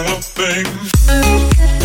thing.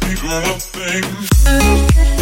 People love things.